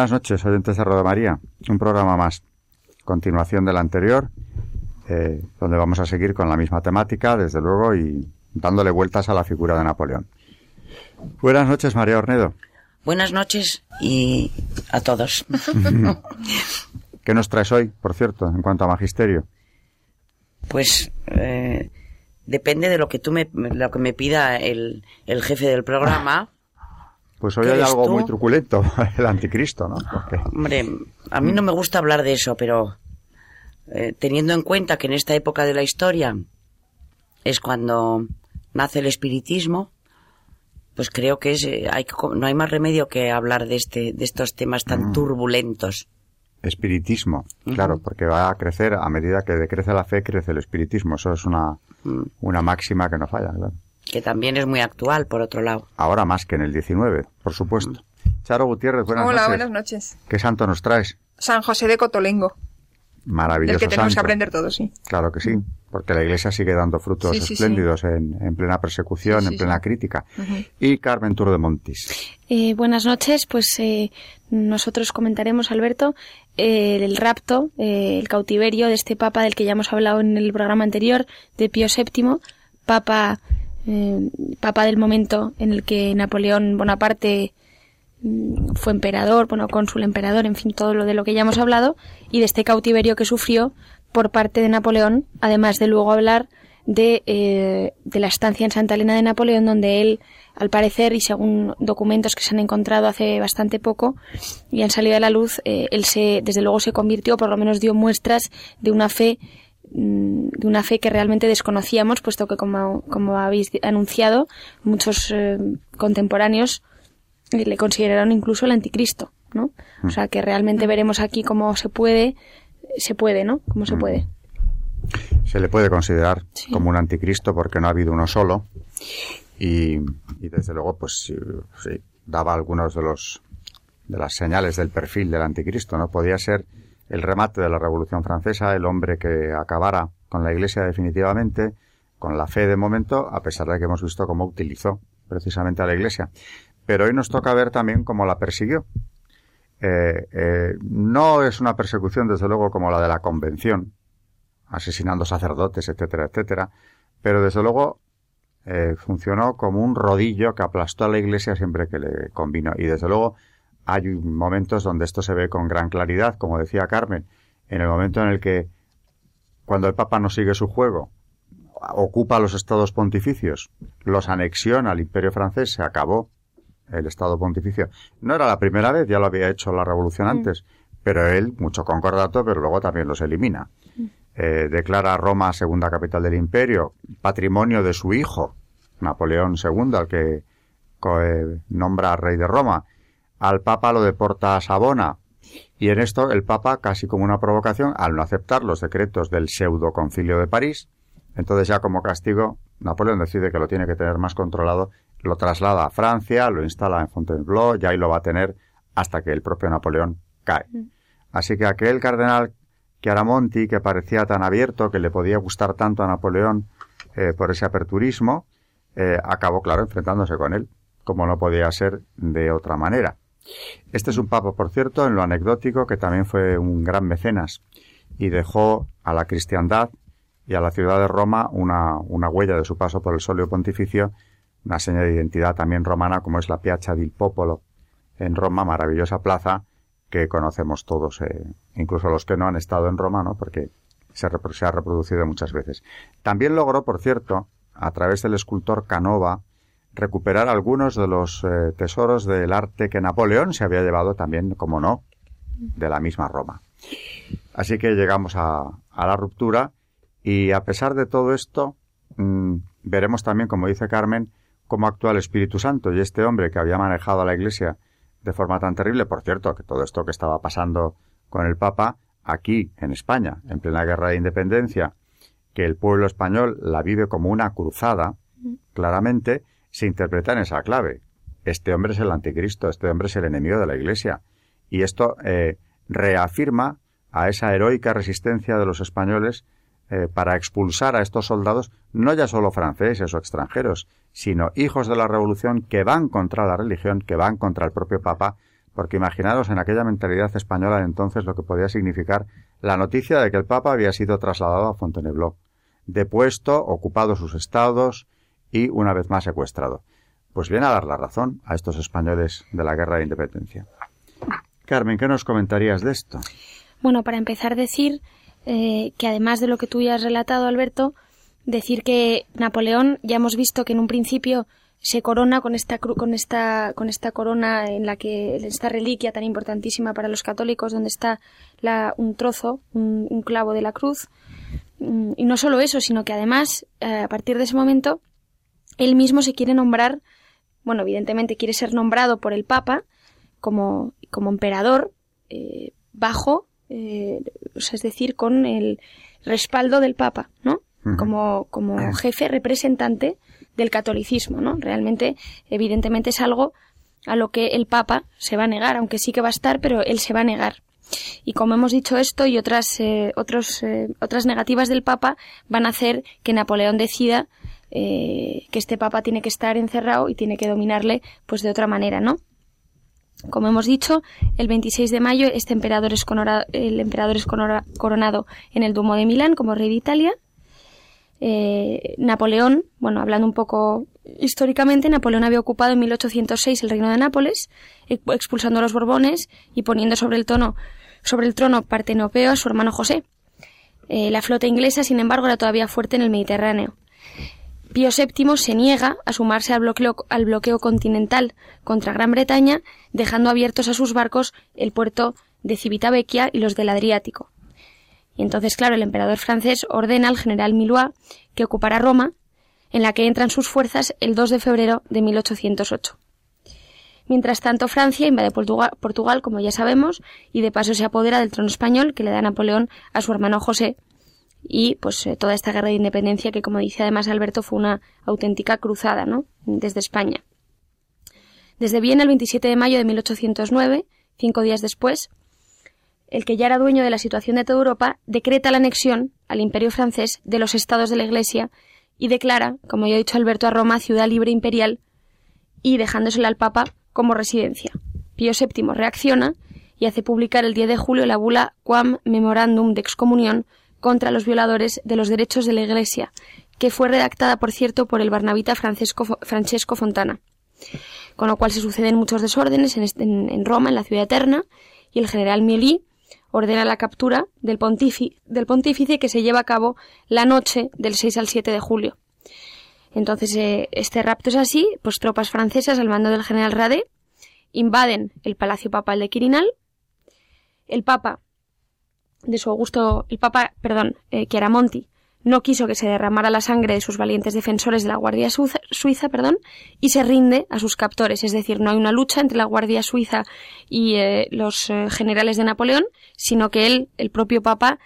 Buenas noches, oyentes de Roda María. Un programa más. Continuación del anterior, eh, donde vamos a seguir con la misma temática, desde luego, y dándole vueltas a la figura de Napoleón. Buenas noches, María Ornedo. Buenas noches y a todos. ¿Qué nos traes hoy, por cierto, en cuanto a magisterio? Pues eh, depende de lo que tú me, lo que me pida el, el jefe del programa. Pues hoy hay algo muy truculento, el anticristo, ¿no? Hombre, a mí no me gusta hablar de eso, pero eh, teniendo en cuenta que en esta época de la historia es cuando nace el espiritismo, pues creo que es, eh, hay, no hay más remedio que hablar de, este, de estos temas tan mm. turbulentos. Espiritismo, claro, porque va a crecer a medida que decrece la fe, crece el espiritismo. Eso es una, mm. una máxima que no falla, claro que también es muy actual, por otro lado. Ahora más que en el 19, por supuesto. Charo Gutiérrez, buenas noches. Hola, buenas noches. ¿Qué santo nos traes? San José de Cotolengo. Maravilloso. Del que tenemos que aprender todos, sí. Claro que sí, porque la Iglesia sigue dando frutos espléndidos En, plena persecución, en plena crítica. Y Carmen Tour de Montis. Eh, buenas noches, pues eh, nosotros comentaremos, Alberto, eh, el rapto, el cautiverio de este Papa del que ya hemos hablado en el programa anterior, de Pío VII, Papa eh, papa del momento en el que Napoleón Bonaparte mm, fue emperador, bueno, cónsul emperador, en fin, todo lo de lo que ya hemos hablado, y de este cautiverio que sufrió por parte de Napoleón, además de luego hablar de, eh, la estancia en Santa Elena de Napoleón, donde él, al parecer, y según documentos que se han encontrado hace bastante poco y han salido a la luz, eh, él se, desde luego se convirtió, por lo menos dio muestras de una fe de una fe que realmente desconocíamos, puesto que, como, como habéis anunciado, muchos eh, contemporáneos le consideraron incluso el anticristo, ¿no? O mm. sea, que realmente veremos aquí cómo se puede, se puede, ¿no? Cómo se mm. puede. Se le puede considerar como un anticristo porque no ha habido uno solo y, y desde luego, pues sí, daba algunos de los de las señales del perfil del anticristo, ¿no? Podía ser el remate de la Revolución Francesa, el hombre que acabara con la Iglesia definitivamente, con la fe de momento, a pesar de que hemos visto cómo utilizó precisamente a la Iglesia. Pero hoy nos toca ver también cómo la persiguió. Eh, eh, no es una persecución, desde luego, como la de la Convención, asesinando sacerdotes, etcétera, etcétera, pero desde luego eh, funcionó como un rodillo que aplastó a la Iglesia siempre que le convino. Y desde luego hay momentos donde esto se ve con gran claridad, como decía Carmen, en el momento en el que cuando el Papa no sigue su juego, ocupa los estados pontificios, los anexiona al imperio francés, se acabó el estado pontificio. No era la primera vez, ya lo había hecho la revolución mm. antes, pero él, mucho concordato, pero luego también los elimina. Mm. Eh, declara a Roma segunda capital del imperio, patrimonio de su hijo, Napoleón II, al que eh, nombra rey de Roma, al Papa lo deporta a Sabona. Y en esto el Papa, casi como una provocación, al no aceptar los decretos del pseudo concilio de París, entonces ya como castigo, Napoleón decide que lo tiene que tener más controlado, lo traslada a Francia, lo instala en Fontainebleau, y ahí lo va a tener hasta que el propio Napoleón cae. Mm. Así que aquel cardenal Chiaramonti, que parecía tan abierto, que le podía gustar tanto a Napoleón eh, por ese aperturismo, eh, acabó, claro, enfrentándose con él, como no podía ser de otra manera. Este es un papa, por cierto, en lo anecdótico, que también fue un gran mecenas y dejó a la cristiandad y a la ciudad de Roma una, una huella de su paso por el solio pontificio, una seña de identidad también romana como es la Piazza del Popolo en Roma, maravillosa plaza que conocemos todos, eh, incluso los que no han estado en Roma, ¿no? porque se, se ha reproducido muchas veces. También logró, por cierto, a través del escultor Canova, recuperar algunos de los eh, tesoros del arte que Napoleón se había llevado también, como no, de la misma Roma. Así que llegamos a, a la ruptura y a pesar de todo esto, mm, veremos también, como dice Carmen, cómo actúa el Espíritu Santo y este hombre que había manejado a la Iglesia de forma tan terrible, por cierto, que todo esto que estaba pasando con el Papa, aquí, en España, en plena guerra de independencia, que el pueblo español la vive como una cruzada, claramente se interpreta en esa clave. Este hombre es el anticristo, este hombre es el enemigo de la Iglesia. Y esto eh, reafirma a esa heroica resistencia de los españoles eh, para expulsar a estos soldados, no ya solo franceses o extranjeros, sino hijos de la revolución que van contra la religión, que van contra el propio Papa, porque imaginaros en aquella mentalidad española de entonces lo que podía significar la noticia de que el Papa había sido trasladado a Fontainebleau, depuesto, ocupado sus estados y una vez más secuestrado. Pues viene a dar la razón a estos españoles de la guerra de independencia. Carmen, ¿qué nos comentarías de esto? Bueno, para empezar, decir eh, que además de lo que tú ya has relatado, Alberto, decir que Napoleón ya hemos visto que en un principio se corona con esta con esta con esta corona en la que esta reliquia tan importantísima para los católicos donde está la, un trozo un, clavo de la cruz mm, y no solo eso sino que además eh, a partir de ese momento él mismo se quiere nombrar bueno evidentemente quiere ser nombrado por el Papa como como emperador eh, bajo eh, es decir, con el respaldo del Papa, ¿no? Como, como jefe representante del catolicismo, ¿no? Realmente, evidentemente, es algo a lo que el Papa se va a negar, aunque sí que va a estar, pero él se va a negar. Y como hemos dicho esto y otras, eh, otros, eh, otras negativas del Papa van a hacer que Napoleón decida que este Papa tiene que estar encerrado y tiene que dominarle pues de otra manera, ¿no? Como hemos dicho, el 26 de mayo este emperador es el emperador es coronado en el Duomo de Milán como rey de Italia. Eh, Napoleón, bueno, hablando un poco históricamente, Napoleón había ocupado en 1806 el reino de Nápoles, expulsando a los Borbones y poniendo sobre el, tono, sobre el trono partenopeo a su hermano José. Eh, la flota inglesa, sin embargo, era todavía fuerte en el Mediterráneo. Pío VII se niega a sumarse al bloqueo, al bloqueo continental contra Gran Bretaña, dejando abiertos a sus barcos el puerto de Civitavecchia y los del Adriático. Y entonces, claro, el emperador francés ordena al general Milois que ocupara Roma, en la que entran sus fuerzas el 2 de febrero de 1808. Mientras tanto, Francia invade Portugal, como ya sabemos, y de paso se apodera del trono español que le da Napoleón a su hermano José, y pues eh, toda esta guerra de independencia que como dice además Alberto fue una auténtica cruzada, ¿no? Desde España. Desde Viena el 27 de mayo de 1809, cinco días después, el que ya era dueño de la situación de toda Europa decreta la anexión al Imperio francés de los estados de la Iglesia y declara, como ya ha dicho Alberto, a Roma ciudad libre imperial y dejándosela al Papa como residencia. Pío VII reacciona y hace publicar el 10 de julio la bula Quam Memorandum de Excomunión contra los violadores de los derechos de la Iglesia, que fue redactada, por cierto, por el barnabita Francesco Fontana. Con lo cual se suceden muchos desórdenes en, Roma, en la ciudad eterna, y el general Mieli ordena la captura del, pontífice que se lleva a cabo la noche del 6 al 7 de julio. Entonces, eh, este rapto es así, pues tropas francesas al mando del general Rade invaden el palacio papal de Quirinal. El papa de su Augusto, el Papa, perdón, eh, Chiaramonti, no quiso que se derramara la sangre de sus valientes defensores de la Guardia Suiza, perdón, y se rinde a sus captores. Es decir, no hay una lucha entre la Guardia Suiza y eh, los eh, generales de Napoleón, sino que él, el propio Papa,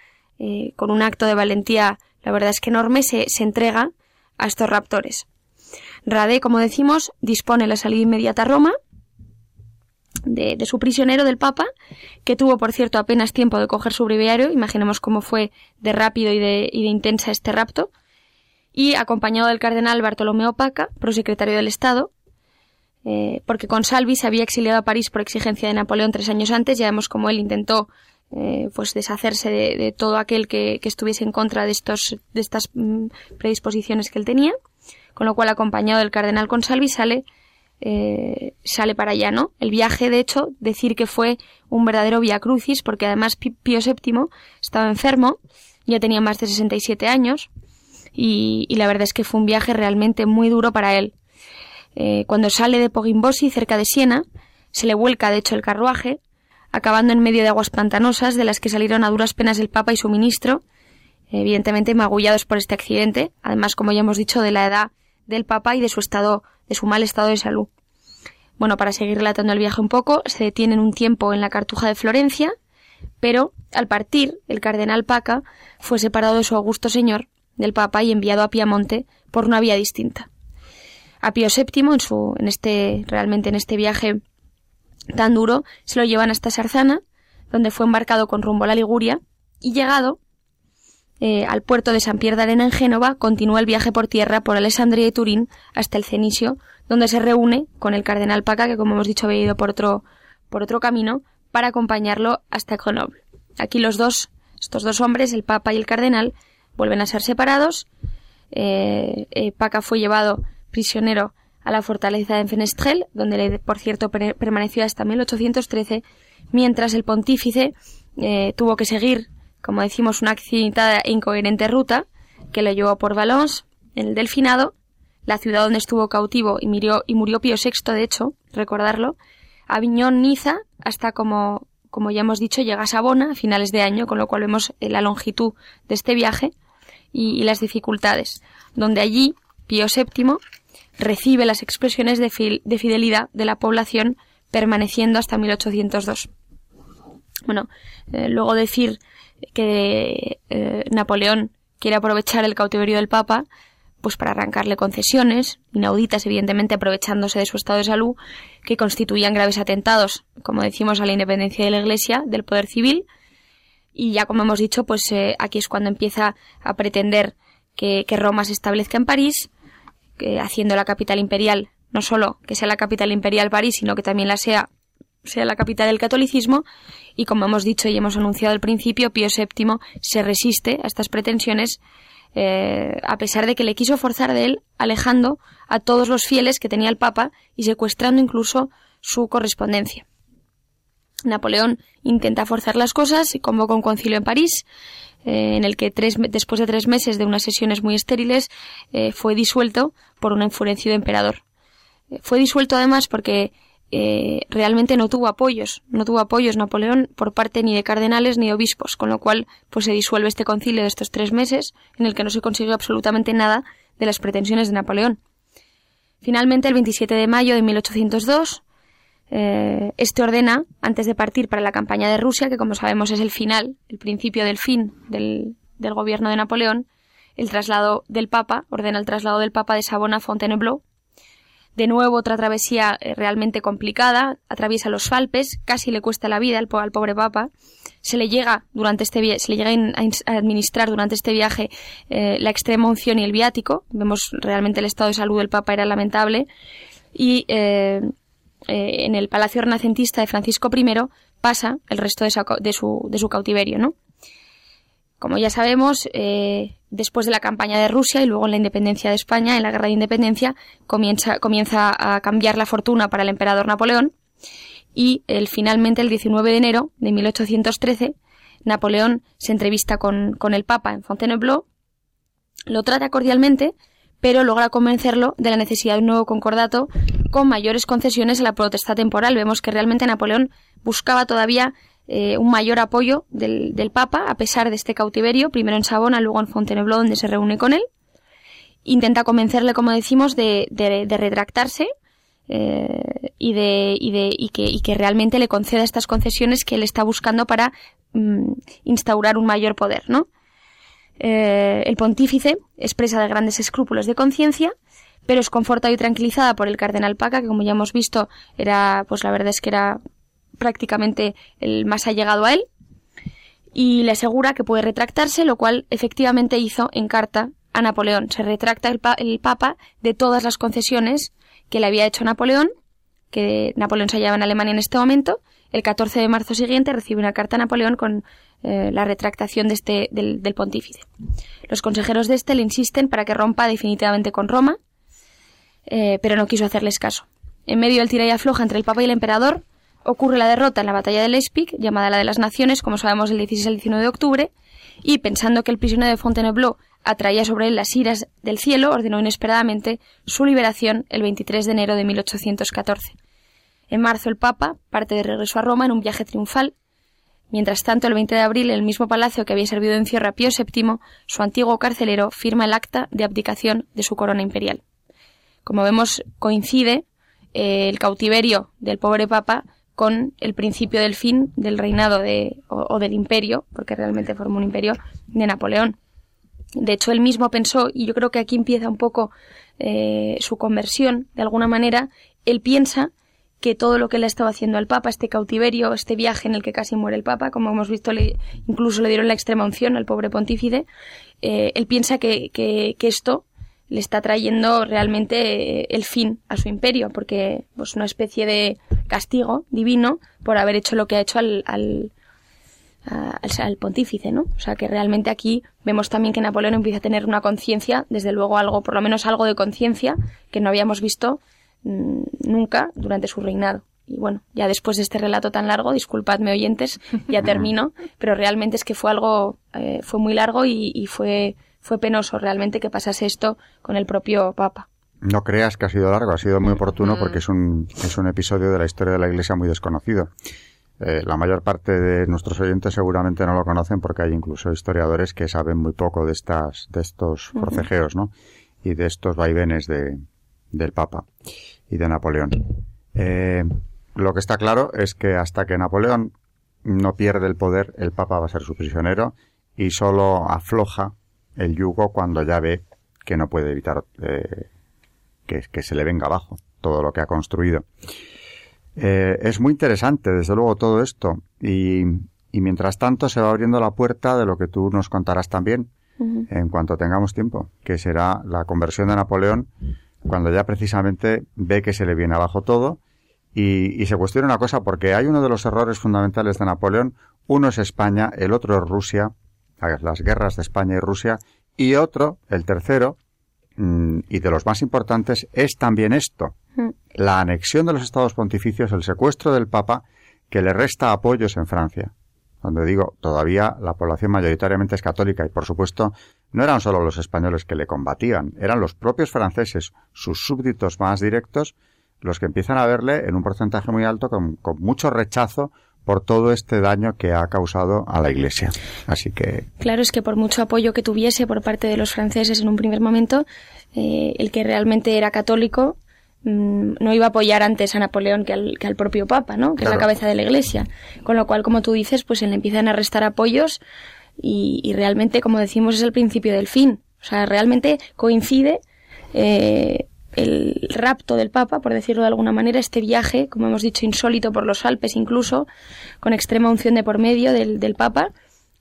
con un acto de valentía, la verdad es que enorme, se, se entrega a estos raptores. Rade, como decimos, dispone la salida inmediata a Roma de, su prisionero del Papa, que tuvo, por cierto, apenas tiempo de coger su breviario, imaginemos cómo fue de rápido y de, y de intensa este rapto, y acompañado del cardenal Bartolomeo Paca, prosecretario del Estado, eh, porque Consalvi se había exiliado a París por exigencia de Napoleón tres años antes, ya vemos cómo él intentó eh, pues deshacerse de, todo aquel que, estuviese en contra de estos de estas mm, predisposiciones que él tenía, con lo cual acompañado del cardenal Consalvi sale eh, sale para allá, ¿no? El viaje, de hecho, decir que fue un verdadero via crucis, porque además Pío VII estaba enfermo, ya tenía más de 67 años, y, la verdad es que fue un viaje realmente muy duro para él. Eh, cuando sale de Pogimbosi, cerca de Siena, se le vuelca, de hecho, el carruaje, acabando en medio de aguas pantanosas, de las que salieron a duras penas el Papa y su ministro, evidentemente magullados por este accidente, además, como ya hemos dicho, de la edad del Papa y de su estado, de su mal estado de salud. Bueno, para seguir relatando el viaje un poco, se detienen un tiempo en la Cartuja de Florencia, pero al partir, el cardenal Paca fue separado de su augusto señor, del Papa, y enviado a Piamonte por una vía distinta. A Pío VII, en su, en este, realmente en este viaje tan duro, se lo llevan hasta Sarzana, donde fue embarcado con rumbo a la Liguria, y llegado eh, al puerto de San Pierre de Arena en Génova, continúa el viaje por tierra por Alessandria y Turín hasta el Cenicio, donde se reúne con el cardenal Paca, que como hemos dicho había ido por otro, por otro camino, para acompañarlo hasta Grenoble. Aquí los dos, estos dos hombres, el Papa y el cardenal, vuelven a ser separados. Eh, eh, Paca fue llevado prisionero a la fortaleza de Fenestrel, donde, por cierto, permaneció hasta 1813, mientras el pontífice tuvo que seguir como decimos, una accidentada e incoherente ruta que lo llevó por Valence, en el Delfinado, la ciudad donde estuvo cautivo y murió, y murió Pío VI, de hecho, recordarlo, Aviñón, Niza, hasta como, como ya hemos dicho, llega a Sabona a finales de año, con lo cual vemos eh, la longitud de este viaje y, las dificultades, donde allí Pío VII recibe las expresiones de, de fidelidad de la población permaneciendo hasta 1802. Bueno, eh, luego decir que eh, Napoleón quiere aprovechar el cautiverio del Papa pues para arrancarle concesiones, inauditas evidentemente aprovechándose de su estado de salud, que constituían graves atentados, como decimos, a la independencia de la Iglesia, del poder civil, y ya como hemos dicho, pues eh, aquí es cuando empieza a pretender que, Roma se establezca en París, haciendo la capital imperial, no solo que sea la capital imperial París, sino que también la sea sea la capital del catolicismo y como hemos dicho y hemos anunciado al principio, Pío VII se resiste a estas pretensiones eh, a pesar de que le quiso forzar de él, alejando a todos los fieles que tenía el Papa y secuestrando incluso su correspondencia. Napoleón intenta forzar las cosas y convoca un concilio en París, eh, en el que tres, después de tres meses de unas sesiones muy estériles eh, fue disuelto por un enfurecido emperador. fue disuelto además porque eh, realmente no tuvo apoyos, no tuvo apoyos Napoleón por parte ni de cardenales ni de obispos, con lo cual pues se disuelve este concilio de estos tres meses en el que no se consiguió absolutamente nada de las pretensiones de Napoleón. Finalmente, el 27 de mayo de 1802, eh, este ordena, antes de partir para la campaña de Rusia, que como sabemos es el final, el principio del fin del, del gobierno de Napoleón, el traslado del Papa, ordena el traslado del Papa de Sabona a Fontainebleau, de nuevo otra travesía eh, realmente complicada, atraviesa los Alpes, casi le cuesta la vida al, pobre papa. Se le llega durante este se le llega a administrar durante este viaje eh, la extrema unción y el viático. Vemos realmente el estado de salud del papa era lamentable y eh, en el palacio renacentista de Francisco I pasa el resto de, su, de su cautiverio, ¿no? Como ya sabemos, después de la campaña de Rusia y luego en la independencia de España, en la guerra de independencia, comienza, comienza a cambiar la fortuna para el emperador Napoleón y el, finalmente el 19 de enero de 1813 Napoleón se entrevista con, con el Papa en Fontainebleau, lo trata cordialmente, pero logra convencerlo de la necesidad de un nuevo concordato con mayores concesiones a la protesta temporal. Vemos que realmente Napoleón buscaba todavía eh, un mayor apoyo del, del, Papa, a pesar de este cautiverio, primero en Sabona, luego en Fontainebleau, donde se reúne con él. Intenta convencerle, como decimos, de, de, retractarse eh, y, de, y, de, y, que, y que realmente le conceda estas concesiones que él está buscando para mm, instaurar un mayor poder, ¿no? Eh, el pontífice expresa de grandes escrúpulos de conciencia, pero es confortada y tranquilizada por el cardenal Paca, que como ya hemos visto era, pues la verdad es que era prácticamente el más allegado a él, y le asegura que puede retractarse, lo cual efectivamente hizo en carta a Napoleón. Se retracta el, Papa de todas las concesiones que le había hecho Napoleón, que Napoleón se hallaba en Alemania en este momento. El 14 de marzo siguiente recibe una carta a Napoleón con eh, la retractación de este, del, del, pontífice. Los consejeros de este le insisten para que rompa definitivamente con Roma, eh, pero no quiso hacerles caso. En medio del tira y afloja entre el Papa y el emperador, ocurre la derrota en la batalla de Leipzig, llamada la de las Naciones, como sabemos el 16 al 19 de octubre, y pensando que el prisionero de Fontainebleau atraía sobre él las iras del cielo, ordenó inesperadamente su liberación el 23 de enero de 1814. En marzo el Papa parte de regreso a Roma en un viaje triunfal, Mientras tanto, el 20 de abril, en el mismo palacio que había servido de encierro a Pío VII, su antiguo carcelero firma el acta de abdicación de su corona imperial. Como vemos, coincide eh, el cautiverio del pobre papa con el principio del fin del reinado de, o, del imperio, porque realmente formó un imperio, de Napoleón. De hecho, él mismo pensó, y yo creo que aquí empieza un poco eh, su conversión, de alguna manera, él piensa que todo lo que le estaba haciendo al Papa, este cautiverio, este viaje en el que casi muere el Papa, como hemos visto, le, incluso le dieron la extrema unción al pobre pontífice, eh, él piensa que, que, que, esto le está trayendo realmente eh, el fin a su imperio, porque pues una especie de castigo divino por haber hecho lo que ha hecho al, al, al, pontífice, ¿no? O sea que realmente aquí vemos también que Napoleón empieza a tener una conciencia, desde luego algo, por lo menos algo de conciencia, que no habíamos visto mmm, nunca durante su reinado. Y bueno, ya después de este relato tan largo, disculpadme oyentes, ya termino, pero realmente es que fue algo, eh, fue muy largo y, y fue fue penoso realmente que pasase esto con el propio Papa. No creas que ha sido largo, ha sido muy oportuno porque es un, es un episodio de la historia de la Iglesia muy desconocido. Eh, la mayor parte de nuestros oyentes seguramente no lo conocen porque hay incluso historiadores que saben muy poco de estas, de estos forcejeos, ¿no? Y de estos vaivenes de, del Papa y de Napoleón. Eh, lo que está claro es que hasta que Napoleón no pierde el poder, el Papa va a ser su prisionero y solo afloja el yugo cuando ya ve que no puede evitar eh, que, que, se le venga abajo todo lo que ha construido. Eh, es muy interesante, desde luego, todo esto. Y, y, mientras tanto se va abriendo la puerta de lo que tú nos contarás también, uh -huh. en cuanto tengamos tiempo, que será la conversión de Napoleón, cuando ya precisamente ve que se le viene abajo todo. Y, y se cuestiona una cosa, porque hay uno de los errores fundamentales de Napoleón. Uno es España, el otro es Rusia, las guerras de España y Rusia, y otro, el tercero, mmm, y de los más importantes, es también esto, mm. la anexión de los estados pontificios, el secuestro del Papa, que le resta apoyos en Francia. Donde digo, todavía la población mayoritariamente es católica y por supuesto no eran solo los españoles que le combatían, eran los propios franceses, sus súbditos más directos, los que empiezan a verle en un porcentaje muy alto con, con mucho rechazo por todo este daño que ha causado a la Iglesia. Así que. Claro, es que por mucho apoyo que tuviese por parte de los franceses en un primer momento, eh, el que realmente era católico mmm, no iba a apoyar antes a Napoleón que al, que al propio Papa, ¿no? Que claro. es la cabeza de la Iglesia. Con lo cual, como tú dices, pues se le empiezan a restar apoyos y, y realmente, como decimos, es el principio del fin. O sea, realmente coincide. Eh, el rapto del Papa, por decirlo de alguna manera, este viaje, como hemos dicho, insólito por los Alpes incluso, con extrema unción de por medio del, del Papa,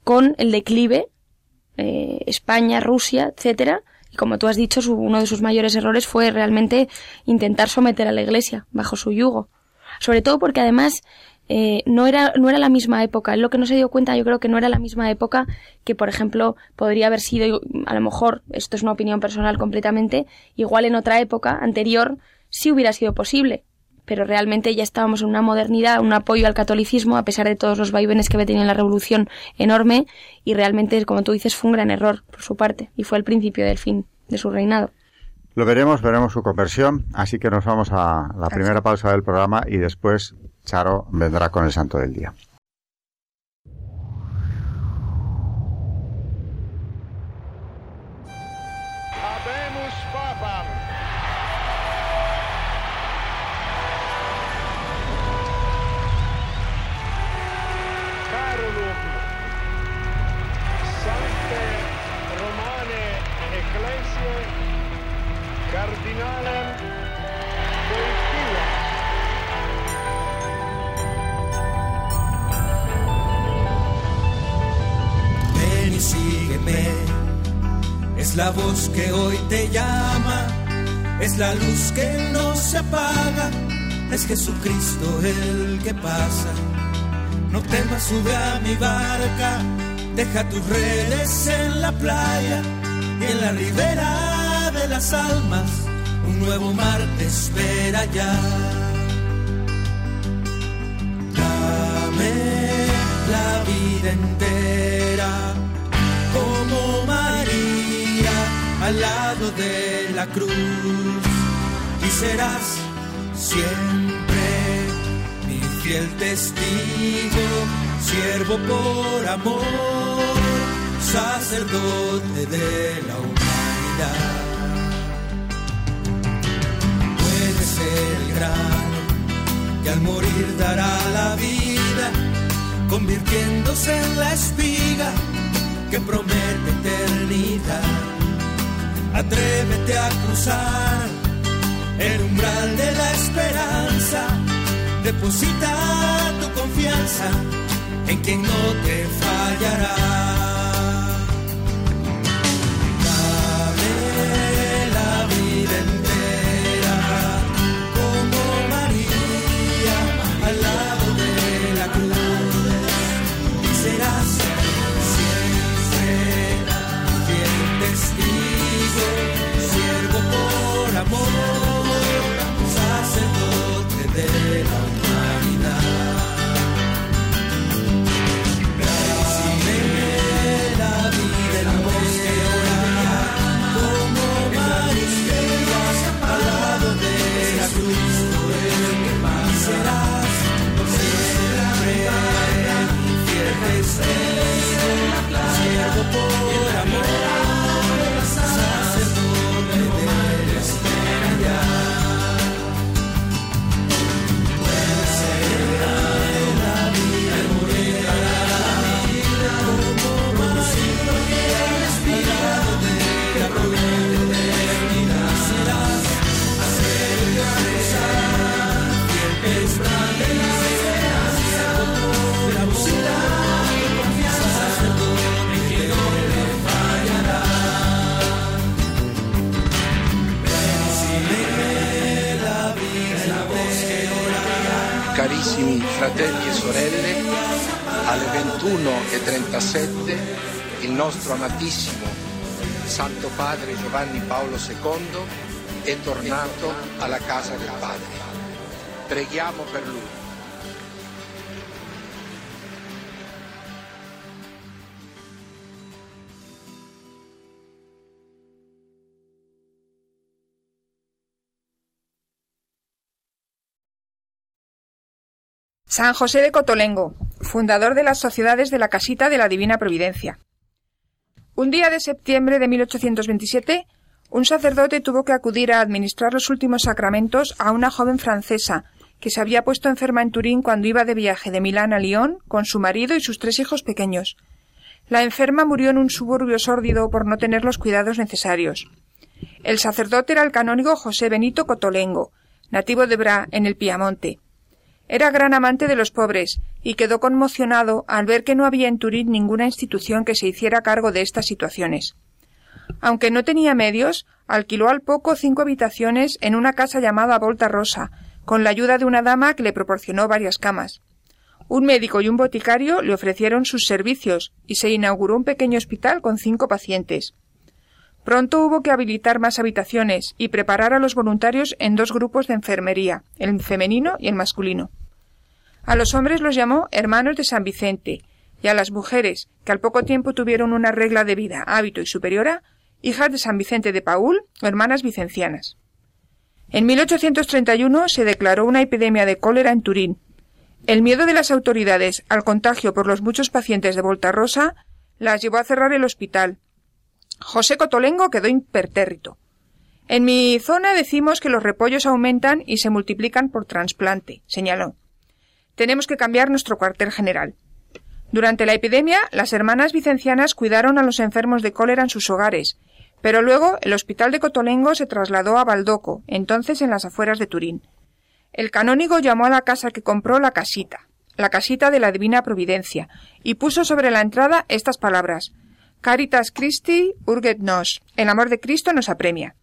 con el declive, eh, España, Rusia, etcétera. Y como tú has dicho, su, uno de sus mayores errores fue realmente intentar someter a la Iglesia bajo su yugo. Sobre todo porque además eh, no era no era la misma época. Lo que no se dio cuenta, yo creo que no era la misma época que, por ejemplo, podría haber sido, a lo mejor, esto es una opinión personal completamente, igual en otra época anterior sí hubiera sido posible. Pero realmente ya estábamos en una modernidad, un apoyo al catolicismo, a pesar de todos los vaivenes que había tenido la revolución enorme, y realmente, como tú dices, fue un gran error por su parte, y fue el principio del fin de su reinado. Lo veremos, veremos su conversión, así que nos vamos a la primera pausa del programa y después Charo vendrá con el santo del día. Es la voz que hoy te llama, es la luz que no se apaga, es Jesucristo el que pasa. No temas, sube a mi barca, deja tus redes en la playa y en la ribera de las almas un nuevo mar te espera ya. Dame la vida entera al lado de la cruz y serás siempre mi fiel testigo si siervo por amor, sacerdote de la humanidad. Puede ser el grano que al morir dará la vida, convirtiéndose en la espiga que promete eternidad. Atrévete a cruzar el umbral de la esperanza. Deposita tu confianza en quien no te fallará. Giovanni Paolo II è tornato alla casa del Padre. Preghiamo per lui. San José de Cotolengo, fundador de las Sociedades de la Casita de la Divina Providencia. Un día de septiembre de 1827, un sacerdote tuvo que acudir a administrar los últimos sacramentos a una joven francesa que se había puesto enferma en Turín cuando iba de viaje de Milán a Lyon con su marido y sus tres hijos pequeños. La enferma murió en un suburbio sórdido por no tener los cuidados necesarios. El sacerdote era el canónigo José Benito Cotolengo, nativo de Bra, en el Piamonte. Era gran amante de los pobres y quedó conmocionado al ver que no había en Turín ninguna institución que se hiciera cargo de estas situaciones. Aunque no tenía medios, alquiló al poco cinco habitaciones en una casa llamada Volta Rosa, con la ayuda de una dama que le proporcionó varias camas. Un médico y un boticario le ofrecieron sus servicios y se inauguró un pequeño hospital con cinco pacientes. Pronto hubo que habilitar más habitaciones y preparar a los voluntarios en dos grupos de enfermería, el femenino y el masculino. A los hombres los llamó hermanos de San Vicente, y a las mujeres, que al poco tiempo tuvieron una regla de vida, hábito y superiora, hijas de San Vicente de Paúl o hermanas vicencianas. En 1831 se declaró una epidemia de cólera en Turín. El miedo de las autoridades al contagio por los muchos pacientes de Volta Rosa las llevó a cerrar el hospital. José Cotolengo quedó impertérrito. En mi zona decimos que los repollos aumentan y se multiplican por trasplante, señaló. Tenemos que cambiar nuestro cuartel general. Durante la epidemia, las hermanas vicencianas cuidaron a los enfermos de cólera en sus hogares, pero luego el hospital de Cotolengo se trasladó a Baldoco, entonces en las afueras de Turín. El canónigo llamó a la casa que compró la casita, la casita de la Divina Providencia, y puso sobre la entrada estas palabras Caritas Christi urget nos, el amor de Cristo nos apremia.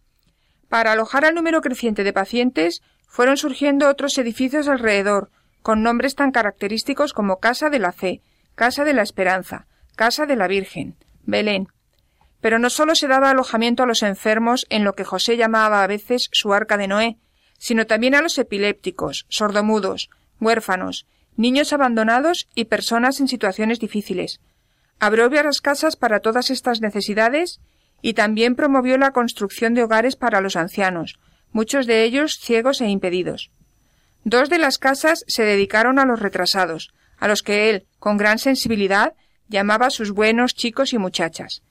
Para alojar al número creciente de pacientes, fueron surgiendo otros edificios alrededor, con nombres tan característicos como Casa de la Fe, Casa de la Esperanza, Casa de la Virgen, Belén. Pero no sólo se daba alojamiento a los enfermos en lo que José llamaba a veces su arca de Noé, sino también a los epilépticos, sordomudos, huérfanos, niños abandonados y personas en situaciones difíciles. Abrió varias casas para todas estas necesidades y también promovió la construcción de hogares para los ancianos, muchos de ellos ciegos e impedidos. Dos de las casas se dedicaron a los retrasados, a los que él, con gran sensibilidad, llamaba sus buenos chicos y muchachas.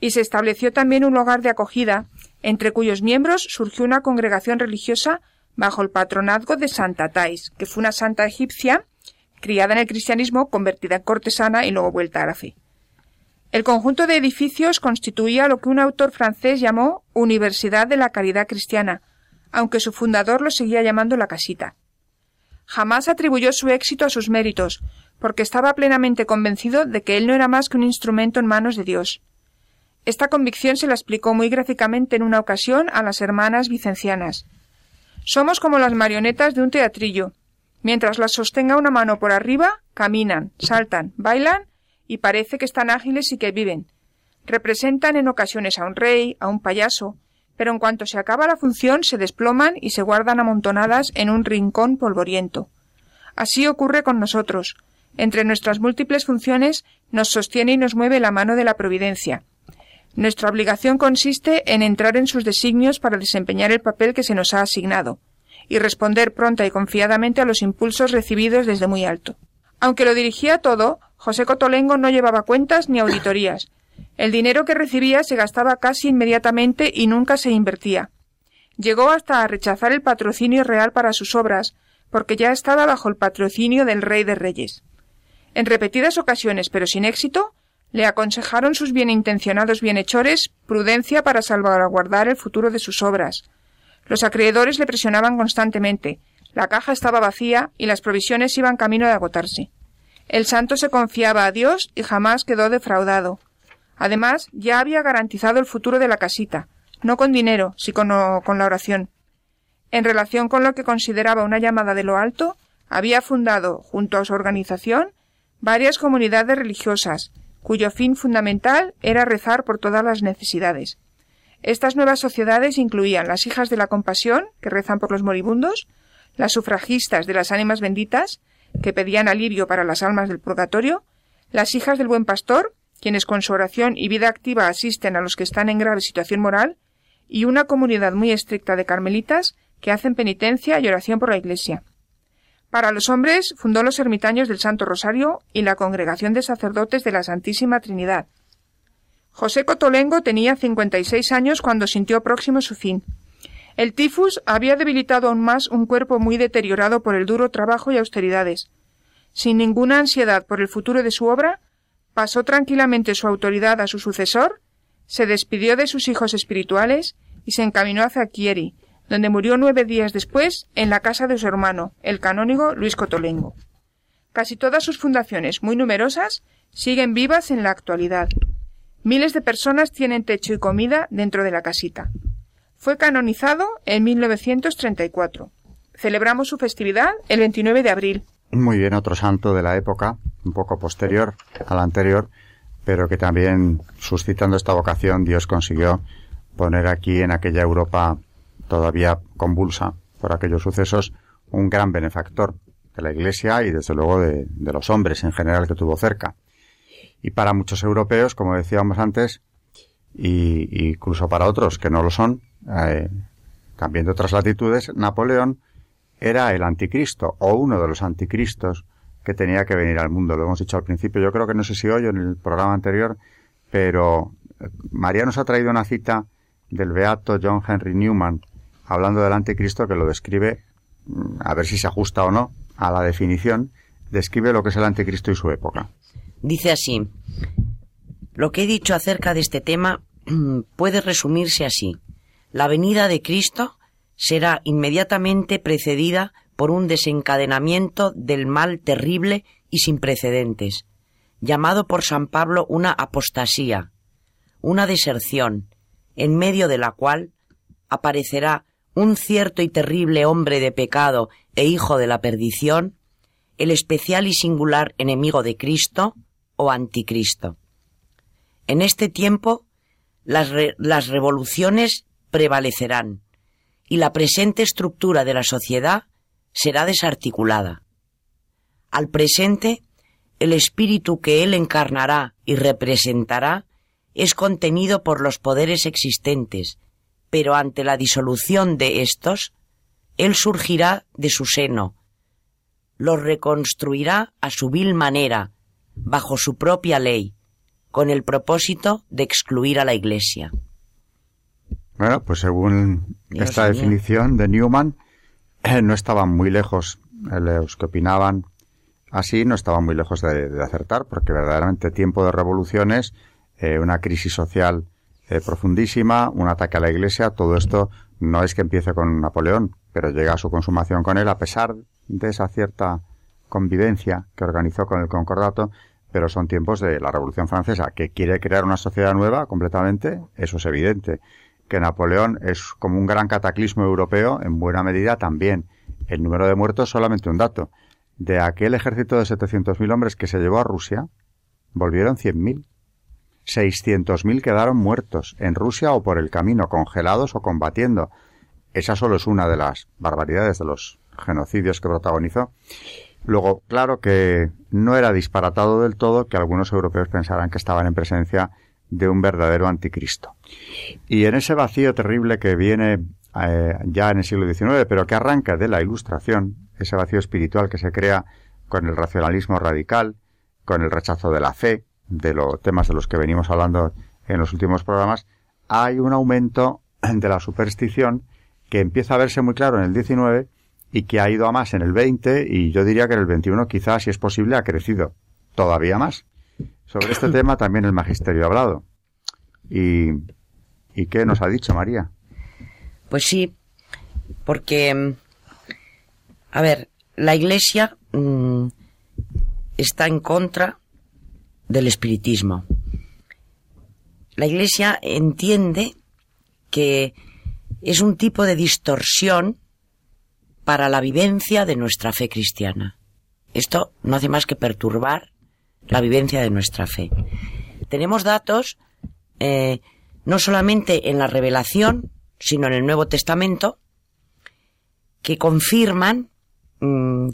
Y se estableció también un hogar de acogida, entre cuyos miembros surgió una congregación religiosa bajo el patronazgo de Santa Tais, que fue una santa egipcia criada en el cristianismo, convertida en cortesana y luego vuelta a la fe. El conjunto de edificios constituía lo que un autor francés llamó Universidad de la Caridad Cristiana, aunque su fundador lo seguía llamando la casita. Jamás atribuyó su éxito a sus méritos, porque estaba plenamente convencido de que él no era más que un instrumento en manos de Dios. Esta convicción se la explicó muy gráficamente en una ocasión a las hermanas vicencianas. Somos como las marionetas de un teatrillo. Mientras las sostenga una mano por arriba, caminan, saltan, bailan y parece que están ágiles y que viven. Representan en ocasiones a un rey, a un payaso, pero en cuanto se acaba la función se desploman y se guardan amontonadas en un rincón polvoriento. Así ocurre con nosotros. Entre nuestras múltiples funciones nos sostiene y nos mueve la mano de la providencia. Nuestra obligación consiste en entrar en sus designios para desempeñar el papel que se nos ha asignado y responder pronta y confiadamente a los impulsos recibidos desde muy alto. Aunque lo dirigía todo, José Cotolengo no llevaba cuentas ni auditorías. El dinero que recibía se gastaba casi inmediatamente y nunca se invertía. Llegó hasta a rechazar el patrocinio real para sus obras, porque ya estaba bajo el patrocinio del Rey de Reyes. En repetidas ocasiones, pero sin éxito, le aconsejaron sus bienintencionados bienhechores prudencia para salvaguardar el futuro de sus obras. Los acreedores le presionaban constantemente, la caja estaba vacía y las provisiones iban camino de agotarse. El santo se confiaba a Dios y jamás quedó defraudado. Además, ya había garantizado el futuro de la casita, no con dinero, sino con la oración. En relación con lo que consideraba una llamada de lo alto, había fundado, junto a su organización, varias comunidades religiosas, cuyo fin fundamental era rezar por todas las necesidades. Estas nuevas sociedades incluían las hijas de la compasión, que rezan por los moribundos, las sufragistas de las ánimas benditas, que pedían alivio para las almas del purgatorio, las hijas del buen pastor, quienes con su oración y vida activa asisten a los que están en grave situación moral, y una comunidad muy estricta de carmelitas que hacen penitencia y oración por la Iglesia. Para los hombres fundó los ermitaños del Santo Rosario y la Congregación de Sacerdotes de la Santísima Trinidad. José Cotolengo tenía cincuenta y seis años cuando sintió próximo su fin. El tifus había debilitado aún más un cuerpo muy deteriorado por el duro trabajo y austeridades. Sin ninguna ansiedad por el futuro de su obra, pasó tranquilamente su autoridad a su sucesor, se despidió de sus hijos espirituales y se encaminó hacia Chieri, donde murió nueve días después en la casa de su hermano, el canónigo Luis Cotolengo. Casi todas sus fundaciones, muy numerosas, siguen vivas en la actualidad. Miles de personas tienen techo y comida dentro de la casita. Fue canonizado en 1934. Celebramos su festividad el 29 de abril. Muy bien, otro santo de la época, un poco posterior al anterior, pero que también, suscitando esta vocación, Dios consiguió poner aquí en aquella Europa todavía convulsa por aquellos sucesos un gran benefactor de la Iglesia y desde luego de, de los hombres en general que tuvo cerca. Y para muchos europeos, como decíamos antes, y, incluso para otros que no lo son, eh, también de otras latitudes, Napoleón era el anticristo o uno de los anticristos que tenía que venir al mundo. Lo hemos dicho al principio, yo creo que no sé si hoy en el programa anterior, pero eh, María nos ha traído una cita del beato John Henry Newman hablando del anticristo que lo describe, mm, a ver si se ajusta o no a la definición, describe lo que es el anticristo y su época. Dice así, lo que he dicho acerca de este tema puede resumirse así. La venida de Cristo será inmediatamente precedida por un desencadenamiento del mal terrible y sin precedentes, llamado por San Pablo una apostasía, una deserción, en medio de la cual aparecerá un cierto y terrible hombre de pecado e hijo de la perdición, el especial y singular enemigo de Cristo o anticristo. En este tiempo las, revoluciones prevalecerán y la presente estructura de la sociedad será desarticulada. Al presente, el espíritu que él encarnará y representará es contenido por los poderes existentes, pero ante la disolución de éstos, él surgirá de su seno, los reconstruirá a su vil manera, bajo su propia ley, con el propósito de excluir a la Iglesia. Bueno, pues según esta definición de Newman, eh, no estaban muy lejos, eh, los que opinaban así no estaban muy lejos de, de acertar, porque verdaderamente tiempo de revoluciones, eh, una crisis social eh, profundísima, un ataque a la Iglesia, todo esto no es que empiece con Napoleón, pero llega a su consumación con él a pesar de esa cierta convivencia que organizó con el Concordato, pero son tiempos de la Revolución Francesa, que quiere crear una sociedad nueva completamente, eso es evidente. Que Napoleón es como un gran cataclismo europeo, en buena medida también. El número de muertos solamente un dato. De aquel ejército de 700.000 hombres que se llevó a Rusia, volvieron 100.000. 600.000 quedaron muertos en Rusia o por el camino, congelados o combatiendo. Esa solo es una de las barbaridades de los genocidios que protagonizó. Luego, claro que no era disparatado del todo que algunos europeos pensaran que estaban en presencia de un verdadero anticristo. Y en ese vacío terrible que viene eh, ya en el siglo XIX, pero que arranca de la Ilustración, ese vacío espiritual que se crea con el racionalismo radical, con el rechazo de la fe, de los temas de los que venimos hablando en los últimos programas, hay un aumento de la superstición que empieza a verse muy claro en el 19 y que ha ido a más en el 20 y yo diría que en el 21 quizás, si es posible, ha crecido todavía más. Sobre este tema también el magisterio ha hablado. ¿Y, ¿y qué nos ha dicho María? Pues sí, porque, mm, a ver, la Iglesia mm, está en contra del espiritismo. La Iglesia entiende que es un tipo de distorsión para la vivencia de nuestra fe cristiana. Esto no hace más que perturbar la vivencia de nuestra fe. Tenemos datos eh, no solamente en la revelación, sino en el Nuevo Testamento, que confirman mm,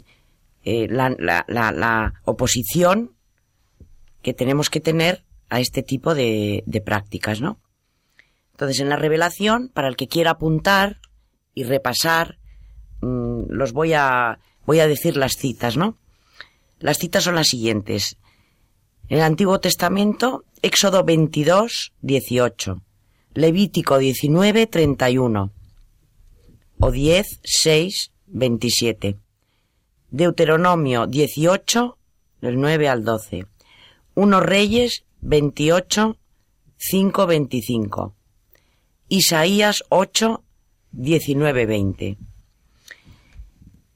eh, la, la- oposición que tenemos que tener a este tipo de, de prácticas, ¿no? Entonces, en la revelación, para el que quiera apuntar y repasar, mm, los voy a, voy a decir las citas, ¿no? Las citas son las siguientes. En el Antiguo Testamento, Éxodo 22, 18. Levítico 19, 31. O 10, 6, 27. Deuteronomio 18, del 9 al 12. 1 Reyes 28, 5, 25. Isaías 8, 19, 20.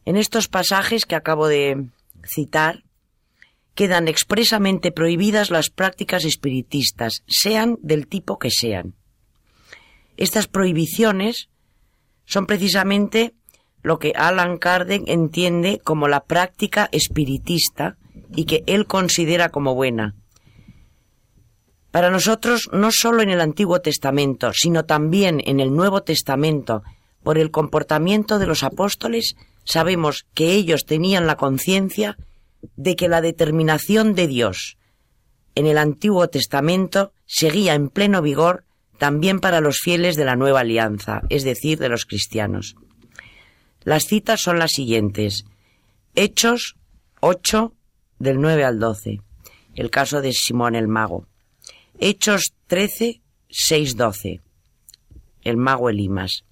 En estos pasajes que acabo de citar, quedan expresamente prohibidas las prácticas espiritistas, sean del tipo que sean. Estas prohibiciones son precisamente lo que Alan Kardec entiende como la práctica espiritista y que él considera como buena. Para nosotros, no solo en el Antiguo Testamento, sino también en el Nuevo Testamento, por el comportamiento de los apóstoles, sabemos que ellos tenían la conciencia de que la determinación de Dios en el Antiguo Testamento seguía en pleno vigor también para los fieles de la nueva alianza, es decir, de los cristianos. Las citas son las siguientes. Hechos 8 del 9 al 12. El caso de Simón el mago. Hechos 13, 6, 12. El mago Elimas.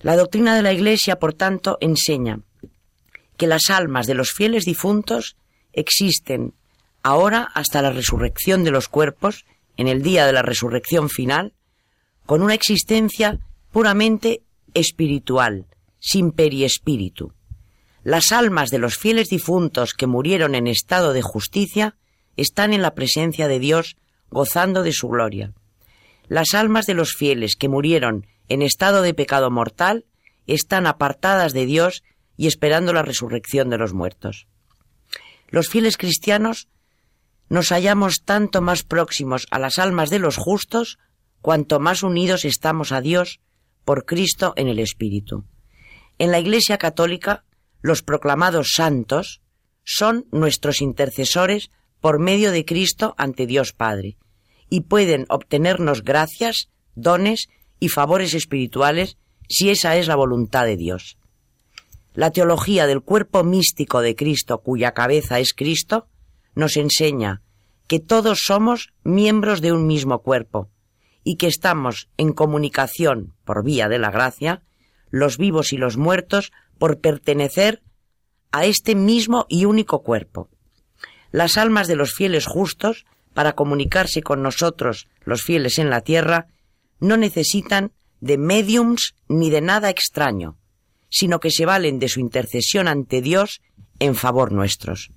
La doctrina de la Iglesia, por tanto, enseña que las almas de los fieles difuntos existen ahora hasta la resurrección de los cuerpos, en el día de la resurrección final, con una existencia puramente espiritual, sin periespíritu. Las almas de los fieles difuntos que murieron en estado de justicia están en la presencia de Dios gozando de su gloria. Las almas de los fieles que murieron en estado de pecado mortal están apartadas de Dios y esperando la resurrección de los muertos. Los fieles cristianos nos hallamos tanto más próximos a las almas de los justos cuanto más unidos estamos a Dios por Cristo en el Espíritu. En la Iglesia Católica, los proclamados santos son nuestros intercesores por medio de Cristo ante Dios Padre, y pueden obtenernos gracias, dones y favores espirituales si esa es la voluntad de Dios. La teología del cuerpo místico de Cristo, cuya cabeza es Cristo, nos enseña que todos somos miembros de un mismo cuerpo y que estamos en comunicación por vía de la gracia, los vivos y los muertos, por pertenecer a este mismo y único cuerpo. Las almas de los fieles justos, para comunicarse con nosotros, los fieles en la tierra, no necesitan de mediums ni de nada extraño, sino que se valen de su intercesión ante Dios en favor nuestros,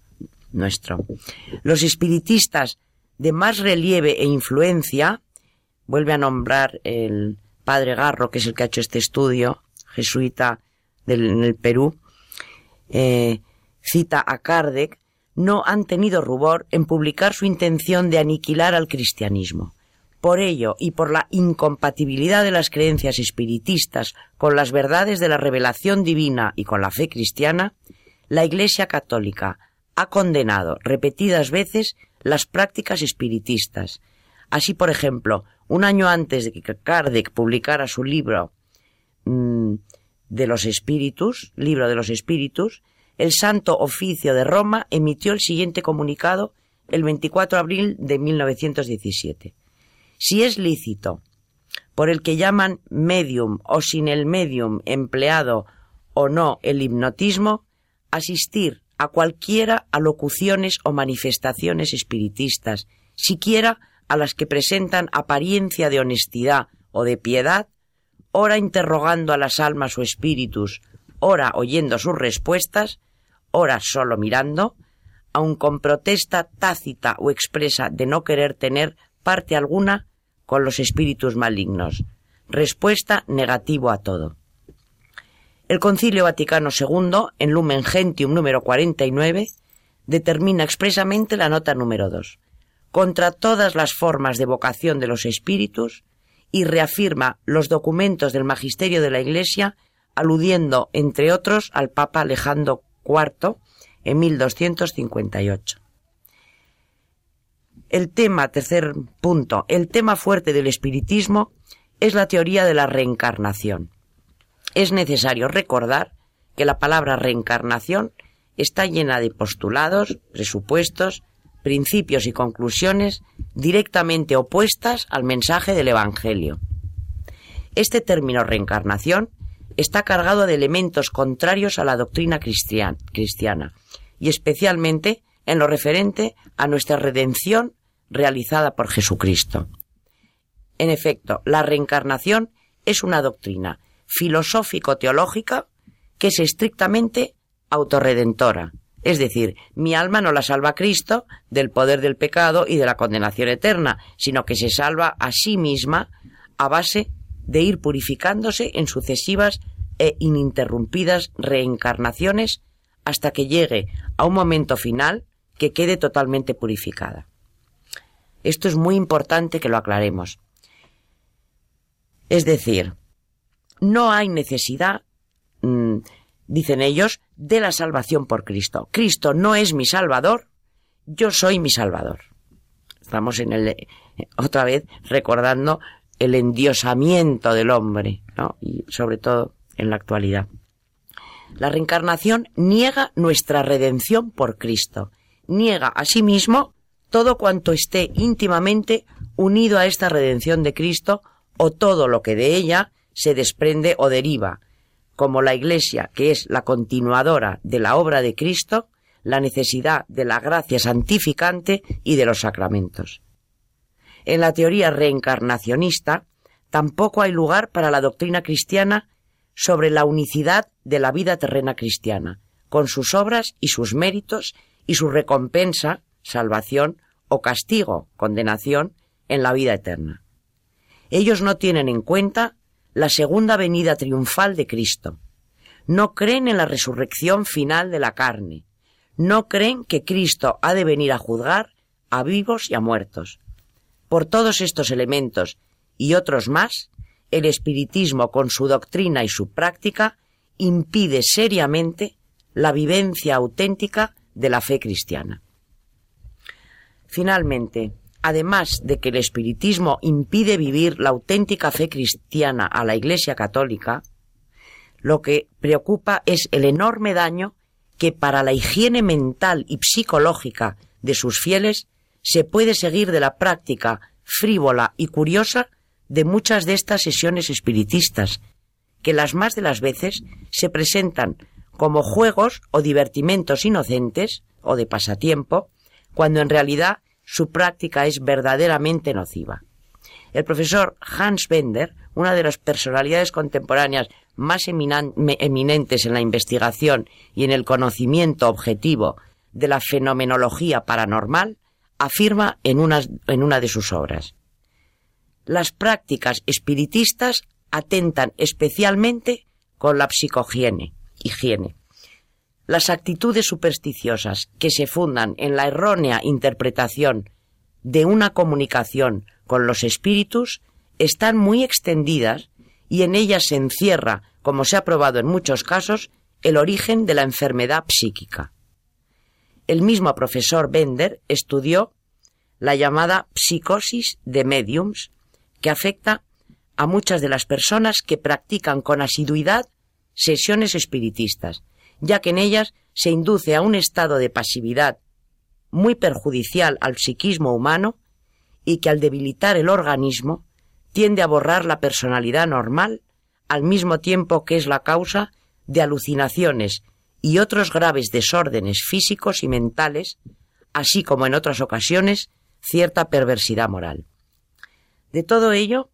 nuestro. Los espiritistas de más relieve e influencia, vuelve a nombrar el padre Garro, que es el que ha hecho este estudio, jesuita del, en el Perú, eh, cita a Kardec, no han tenido rubor en publicar su intención de aniquilar al cristianismo. Por ello, y por la incompatibilidad de las creencias espiritistas con las verdades de la revelación divina y con la fe cristiana, la Iglesia católica ha condenado repetidas veces las prácticas espiritistas. Así, por ejemplo, un año antes de que Kardec publicara su libro mmm, de los espíritus, libro de los espíritus, el Santo Oficio de Roma emitió el siguiente comunicado el 24 de abril de 1917 si es lícito, por el que llaman medium o sin el medium empleado o no el hipnotismo, asistir a cualquiera alocuciones o manifestaciones espiritistas, siquiera a las que presentan apariencia de honestidad o de piedad, ora interrogando a las almas o espíritus, ora oyendo sus respuestas, ora solo mirando, aun con protesta tácita o expresa de no querer tener parte alguna con los espíritus malignos. Respuesta negativo a todo. El Concilio Vaticano II, en Lumen Gentium número 49, determina expresamente la nota número 2, contra todas las formas de vocación de los espíritus, y reafirma los documentos del magisterio de la Iglesia, aludiendo, entre otros, al Papa Alejandro IV en 1258. El tema, tercer punto, el tema fuerte del espiritismo es la teoría de la reencarnación. Es necesario recordar que la palabra reencarnación está llena de postulados, presupuestos, principios y conclusiones directamente opuestas al mensaje del Evangelio. Este término reencarnación está cargado de elementos contrarios a la doctrina cristiana y especialmente en lo referente a nuestra redención realizada por Jesucristo. En efecto, la reencarnación es una doctrina filosófico-teológica que es estrictamente autorredentora. Es decir, mi alma no la salva Cristo del poder del pecado y de la condenación eterna, sino que se salva a sí misma a base de ir purificándose en sucesivas e ininterrumpidas reencarnaciones hasta que llegue a un momento final que quede totalmente purificada. Esto es muy importante que lo aclaremos. Es decir, no hay necesidad, mmm, dicen ellos, de la salvación por Cristo. Cristo no es mi Salvador, yo soy mi Salvador. Estamos en el, otra vez recordando el endiosamiento del hombre. Y sobre todo en la actualidad. La reencarnación niega nuestra redención por Cristo, niega asimismo todo cuanto esté íntimamente unido a esta redención de Cristo o todo lo que de ella se desprende o deriva, como la Iglesia, que es la continuadora de la obra de Cristo, la necesidad de la gracia santificante y de los sacramentos. En la teoría reencarnacionista tampoco hay lugar para la doctrina cristiana sobre la unicidad de la vida terrena cristiana, con sus obras y sus méritos y su recompensa salvación o castigo, condenación, en la vida eterna. Ellos no tienen en cuenta la segunda venida triunfal de Cristo. No creen en la resurrección final de la carne. No creen que Cristo ha de venir a juzgar a vivos y a muertos. Por todos estos elementos y otros más, el espiritismo con su doctrina y su práctica impide seriamente la vivencia auténtica de la fe cristiana. Finalmente, además de que el espiritismo impide vivir la auténtica fe cristiana a la Iglesia católica, lo que preocupa es el enorme daño que para la higiene mental y psicológica de sus fieles se puede seguir de la práctica frívola y curiosa de muchas de estas sesiones espiritistas, que las más de las veces se presentan como juegos o divertimentos inocentes o de pasatiempo, cuando en realidad su práctica es verdaderamente nociva. El profesor Hans Bender, una de las personalidades contemporáneas más eminentes en la investigación y en el conocimiento objetivo de la fenomenología paranormal, afirma en una, de sus obras. Las prácticas espiritistas atentan especialmente con la psicohigiene, higiene. Las actitudes supersticiosas que se fundan en la errónea interpretación de una comunicación con los espíritus están muy extendidas y en ellas se encierra, como se ha probado en muchos casos, el origen de la enfermedad psíquica. El mismo profesor Bender estudió la llamada psicosis de mediums, que afecta a muchas de las personas que practican con asiduidad sesiones espiritistas, ya que en ellas se induce a un estado de pasividad muy perjudicial al psiquismo humano y que al debilitar el organismo tiende a borrar la personalidad normal al mismo tiempo que es la causa de alucinaciones y otros graves desórdenes físicos y mentales, así como en otras ocasiones cierta perversidad moral. De todo ello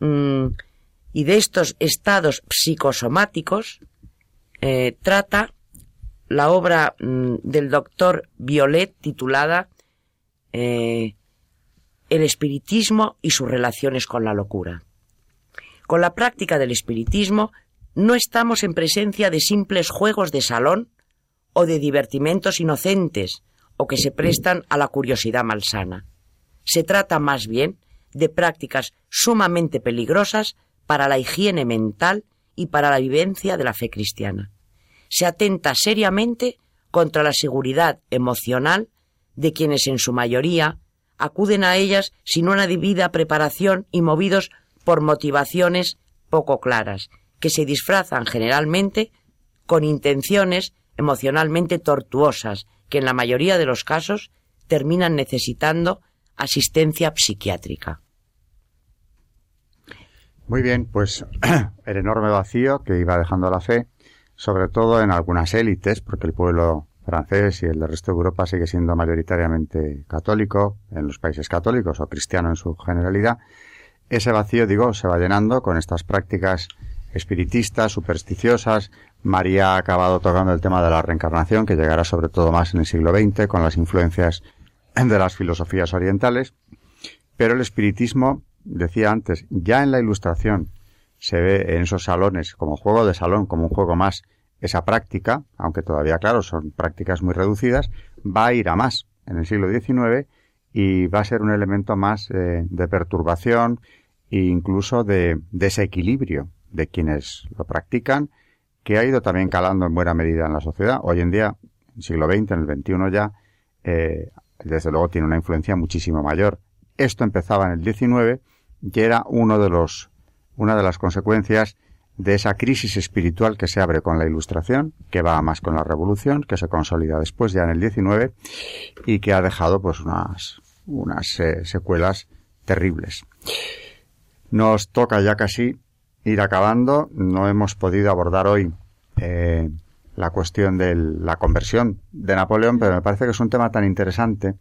Mm, y de estos estados psicosomáticos eh, trata la obra mm, del doctor Violet titulada eh, El espiritismo y sus relaciones con la locura. Con la práctica del espiritismo no estamos en presencia de simples juegos de salón o de divertimentos inocentes o que se prestan a la curiosidad malsana. Se trata más bien de prácticas sumamente peligrosas para la higiene mental y para la vivencia de la fe cristiana. Se atenta seriamente contra la seguridad emocional de quienes en su mayoría acuden a ellas sin una debida preparación y movidos por motivaciones poco claras, que se disfrazan generalmente con intenciones emocionalmente tortuosas, que en la mayoría de los casos terminan necesitando asistencia psiquiátrica. Muy bien, pues el enorme vacío que iba dejando la fe, sobre todo en algunas élites, porque el pueblo francés y el del resto de Europa sigue siendo mayoritariamente católico, en los países católicos o cristiano en su generalidad, ese vacío, digo, se va llenando con estas prácticas espiritistas, supersticiosas. María ha acabado tocando el tema de la reencarnación, que llegará sobre todo más en el siglo XX, con las influencias de las filosofías orientales. Pero el espiritismo decía antes, ya en la ilustración se ve en esos salones como juego de salón, como un juego más, esa práctica, aunque todavía, claro, son prácticas muy reducidas, va a ir a más en el siglo XIX y va a ser un elemento más eh, de perturbación e incluso de desequilibrio de quienes lo practican, que ha ido también calando en buena medida en la sociedad. Hoy en día, en el siglo XX, en el XXI ya, eh, desde luego tiene una influencia muchísimo mayor. Esto empezaba en el XIX y era uno de los, una de las consecuencias de esa crisis espiritual que se abre con la Ilustración, que va más con la Revolución, que se consolida después ya en el 19 y que ha dejado pues unas, unas eh, secuelas terribles. Nos toca ya casi ir acabando. No hemos podido abordar hoy eh, la cuestión de la conversión de Napoleón, pero me parece que es un tema tan interesante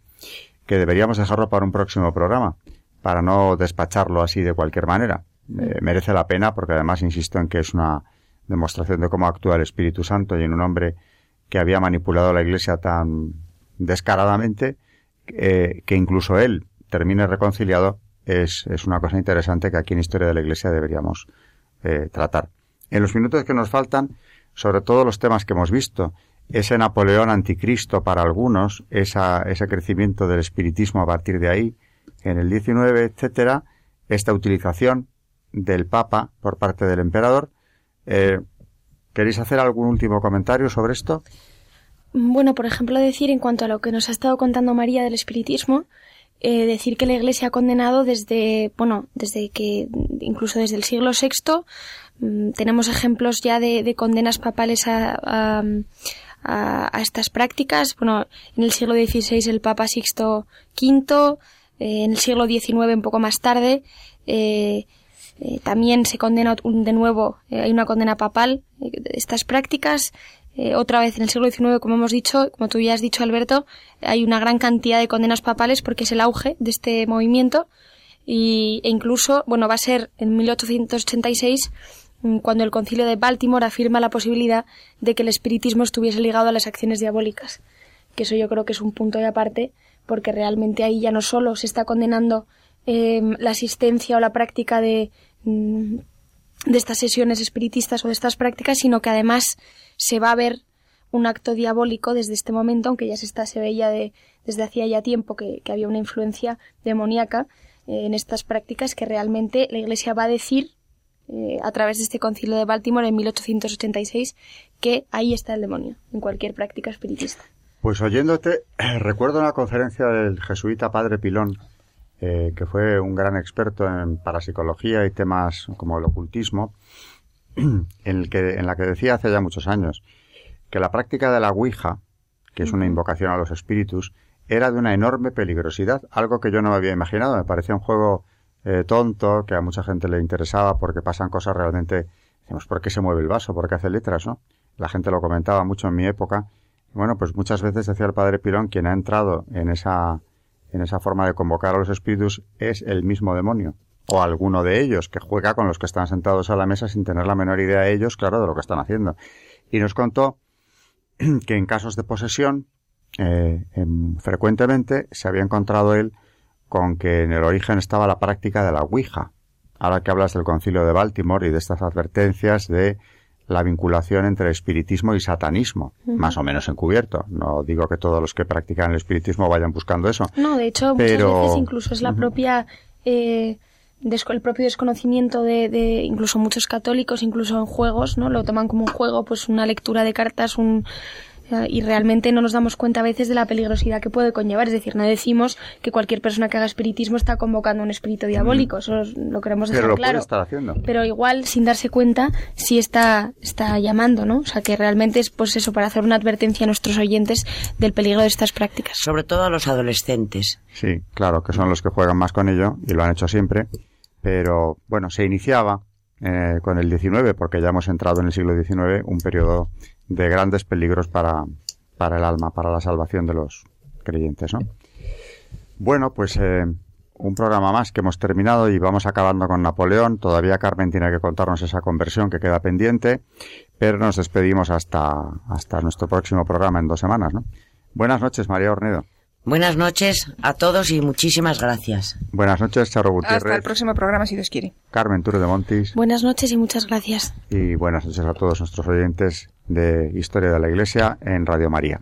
que deberíamos dejarlo para un próximo programa para no despacharlo así de cualquier manera. Eh, merece la pena porque además insisto en que es una demostración de cómo actúa el Espíritu Santo y en un hombre que había manipulado la Iglesia tan descaradamente eh, que incluso él termine reconciliado es, es, una cosa interesante que aquí en Historia de la Iglesia deberíamos eh, tratar. En los minutos que nos faltan, sobre todo los temas que hemos visto, ese Napoleón anticristo para algunos, ese crecimiento del espiritismo a partir de ahí, en el 19, etcétera, esta utilización del Papa por parte del emperador. Eh, ¿Queréis hacer algún último comentario sobre esto? Bueno, por ejemplo, decir en cuanto a lo que nos ha estado contando María del espiritismo, eh, decir que la Iglesia ha condenado desde, bueno, desde que, incluso desde el siglo VI, mm, tenemos ejemplos ya de, de condenas papales a, a, a, estas prácticas. Bueno, en el siglo XVI el Papa Sixto V, eh, en el siglo XIX un poco más tarde, eh, eh, también se condena de nuevo, eh, hay una condena papal de estas prácticas. otra vez en el siglo XIX, como hemos dicho, como tú ya has dicho, Alberto, hay una gran cantidad de condenas papales porque es el auge de este movimiento y, e incluso, bueno, va a ser en 1886 mm, cuando el concilio de Baltimore afirma la posibilidad de que el espiritismo estuviese ligado a las acciones diabólicas. Que eso yo creo que es un punto de aparte, porque realmente ahí ya no solo se está condenando eh, la asistencia o la práctica de, de estas sesiones espiritistas o de estas prácticas, sino que además se va a ver un acto diabólico desde este momento, aunque ya se está, se veía de, desde hacía ya tiempo que, que había una influencia demoníaca eh, en estas prácticas que realmente la Iglesia va a decir eh, a través de este concilio de Baltimore en 1886 que ahí está el demonio en cualquier práctica espiritista. Pues oyéndote, recuerdo una conferencia del jesuita Padre Pilón, eh, que fue un gran experto en parapsicología y temas como el ocultismo, en, el que, en la que decía hace ya muchos años que la práctica de la Ouija, que es una invocación a los espíritus, era de una enorme peligrosidad, algo que yo no me había imaginado. Me parecía un juego eh, tonto, que a mucha gente le interesaba porque pasan cosas realmente, decimos, ¿por qué se mueve el vaso? ¿Por qué hace letras? ¿no? La gente lo comentaba mucho en mi época. Bueno, pues muchas veces decía el padre Pilón, quien ha entrado en esa, en esa forma de convocar a los espíritus es el mismo demonio. O alguno de ellos, que juega con los que están sentados a la mesa sin tener la menor idea ellos, claro, de lo que están haciendo. Y nos contó que en casos de posesión, eh, en, frecuentemente se había encontrado él con que en el origen estaba la práctica de la Ouija. Ahora que hablas del concilio de Baltimore y de estas advertencias de la vinculación entre espiritismo y satanismo, más o menos encubierto. No digo que todos los que practican el espiritismo vayan buscando eso. No, de hecho, pero... muchas veces incluso es la propia... Eh, el propio desconocimiento de, de, incluso muchos católicos, incluso en juegos, ¿no? Lo toman como un juego, pues una lectura de cartas, un, y realmente no nos damos cuenta a veces de la peligrosidad que puede conllevar. Es decir, no decimos que cualquier persona que haga espiritismo está convocando un espíritu diabólico. Eso lo queremos dejar Pero lo claro. puede estar haciendo. Pero igual, sin darse cuenta, sí está, está llamando, ¿no? O sea, que realmente es pues eso, para hacer una advertencia a nuestros oyentes del peligro de estas prácticas. Sobre todo a los adolescentes. Sí, claro, que son los que juegan más con ello y lo han hecho siempre. Pero bueno, se iniciaba eh, con el 19, porque ya hemos entrado en el siglo XIX, un periodo de grandes peligros para, para el alma, para la salvación de los creyentes, ¿no? Bueno, pues eh, un programa más que hemos terminado y vamos acabando con Napoleón. Todavía Carmen tiene que contarnos esa conversión que queda pendiente, pero nos despedimos hasta, hasta nuestro próximo programa en dos semanas, ¿no? Buenas noches, María Ornedo. Buenas noches a todos y muchísimas gracias. Buenas noches, Charo Gutiérrez. Hasta el próximo programa, si Dios quiere. Carmen Turo de Montis. Buenas noches y muchas gracias. Y buenas noches a todos nuestros oyentes de Historia de la Iglesia en Radio María.